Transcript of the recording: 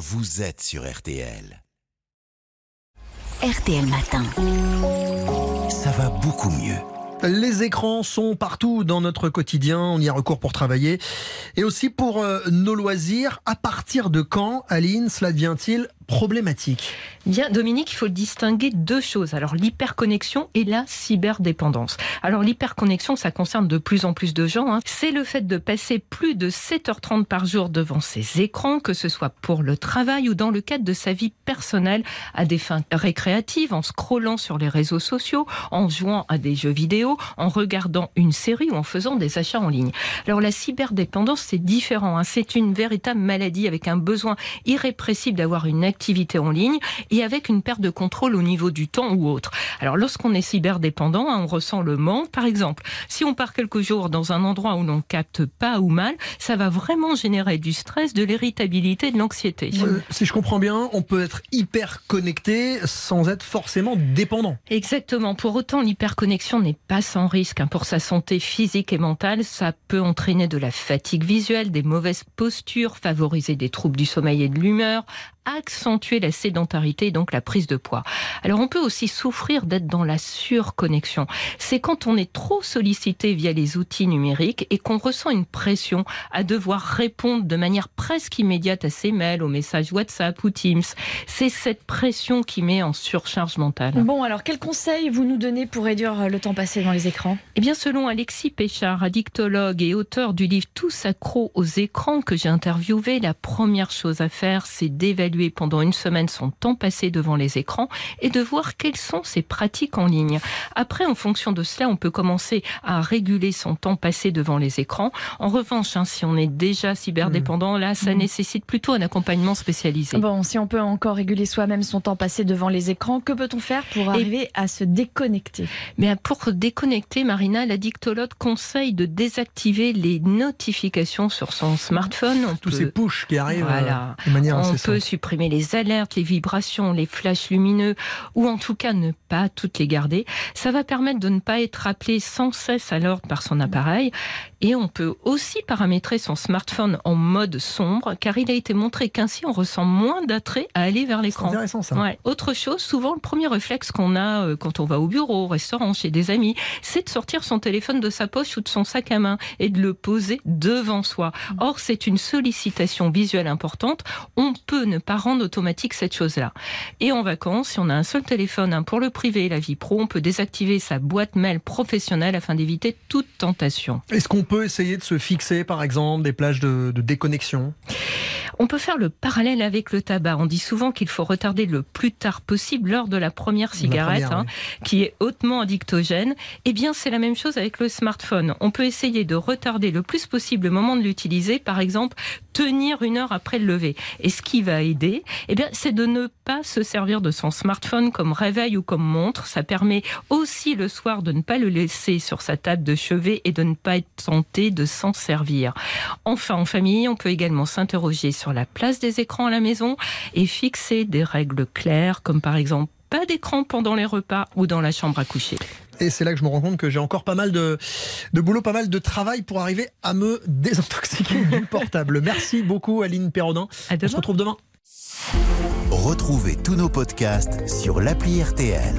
vous êtes sur RTL. RTL Matin. Ça va beaucoup mieux. Les écrans sont partout dans notre quotidien, on y a recours pour travailler et aussi pour euh, nos loisirs. À partir de quand, Aline, cela devient-il problématique Bien, Dominique, il faut distinguer deux choses. Alors, l'hyperconnexion et la cyberdépendance. Alors, l'hyperconnexion, ça concerne de plus en plus de gens. Hein. C'est le fait de passer plus de 7h30 par jour devant ses écrans, que ce soit pour le travail ou dans le cadre de sa vie personnelle, à des fins récréatives, en scrollant sur les réseaux sociaux, en jouant à des jeux vidéo, en regardant une série ou en faisant des achats en ligne. Alors, la cyberdépendance, c'est différent. Hein. C'est une véritable maladie avec un besoin irrépressible d'avoir une activité en ligne et avec une perte de contrôle au niveau du temps ou autre. Alors lorsqu'on est cyberdépendant, hein, on ressent le manque. Par exemple, si on part quelques jours dans un endroit où l'on capte pas ou mal, ça va vraiment générer du stress, de l'irritabilité, de l'anxiété. Euh, si je comprends bien, on peut être hyper connecté sans être forcément dépendant. Exactement. Pour autant, l'hyperconnexion n'est pas sans risque. Hein. Pour sa santé physique et mentale, ça peut entraîner de la fatigue visuelle, des mauvaises postures, favoriser des troubles du sommeil et de l'humeur, accentuer la sédentarité et donc la prise de poids. Alors on peut aussi souffrir d'être dans la surconnexion. C'est quand on est trop sollicité via les outils numériques et qu'on ressent une pression à devoir répondre de manière presque immédiate à ses mails, aux messages WhatsApp ou Teams. C'est cette pression qui met en surcharge mentale. Bon, alors quels conseils vous nous donnez pour réduire le temps passé dans les écrans? Eh bien, selon Alexis Péchard, addictologue et auteur du livre Tous accros aux écrans que j'ai interviewé, la première chose à faire, c'est d'évaluer pendant une semaine son temps passé devant les écrans et de voir quelles sont ses pratiques en ligne. Après, en fonction de cela, on peut commencer à réguler son temps passé devant les écrans. En revanche, hein, si on est déjà cyberdépendant, là, ça mmh. nécessite plutôt un accompagnement spécialisé. Bon, si on peut encore réguler soi-même son temps passé devant les écrans, que peut-on faire pour arriver à se déconnecter? Mais pour déconnecter, Marina, l'addictologue conseille de désactiver les notifications sur son smartphone. Tous ces push qui arrivent voilà. Euh, de manière On peut supprimer les alertes, les vibrations, les flashs lumineux, ou en tout cas ne pas toutes les garder. Ça va permettre de ne pas être appelé sans cesse à l'ordre par son appareil. Et on peut aussi paramétrer son smartphone en mode sombre, car il a été montré qu'ainsi on ressent moins d'attrait à aller vers l'écran. C'est intéressant ça. Ouais. Autre chose, souvent le premier réflexe qu'on a euh, quand on va au bureau, au restaurant, chez des amis, c'est de sortir son téléphone de sa poche ou de son sac à main et de le poser devant soi. Or, c'est une sollicitation visuelle importante. On peut ne pas rendre automatique cette chose-là. Et en vacances, si on a un seul téléphone hein, pour le privé et la vie pro, on peut désactiver sa boîte mail professionnelle afin d'éviter toute tentation. Est-ce qu'on peut essayer de se fixer, par exemple, des plages de, déconnexion? On peut faire le parallèle avec le tabac. On dit souvent qu'il faut retarder le plus tard possible lors de la première cigarette, hein, qui est hautement addictogène. Eh bien, c'est la même chose avec le smartphone. On peut essayer de retarder le plus possible le moment de l'utiliser. Par exemple, tenir une heure après le lever. Et ce qui va aider, eh bien, c'est de ne pas se servir de son smartphone comme réveil ou comme montre. Ça permet aussi le soir de ne pas le laisser sur sa table de chevet et de ne pas être tenté de s'en servir. Enfin, en famille, on peut également s'interroger sur la place des écrans à la maison et fixer des règles claires, comme par exemple pas d'écran pendant les repas ou dans la chambre à coucher. Et c'est là que je me rends compte que j'ai encore pas mal de, de boulot, pas mal de travail pour arriver à me désintoxiquer du portable. Merci beaucoup Aline Perrodin. On se retrouve demain. Retrouvez tous nos podcasts sur l'appli RTL.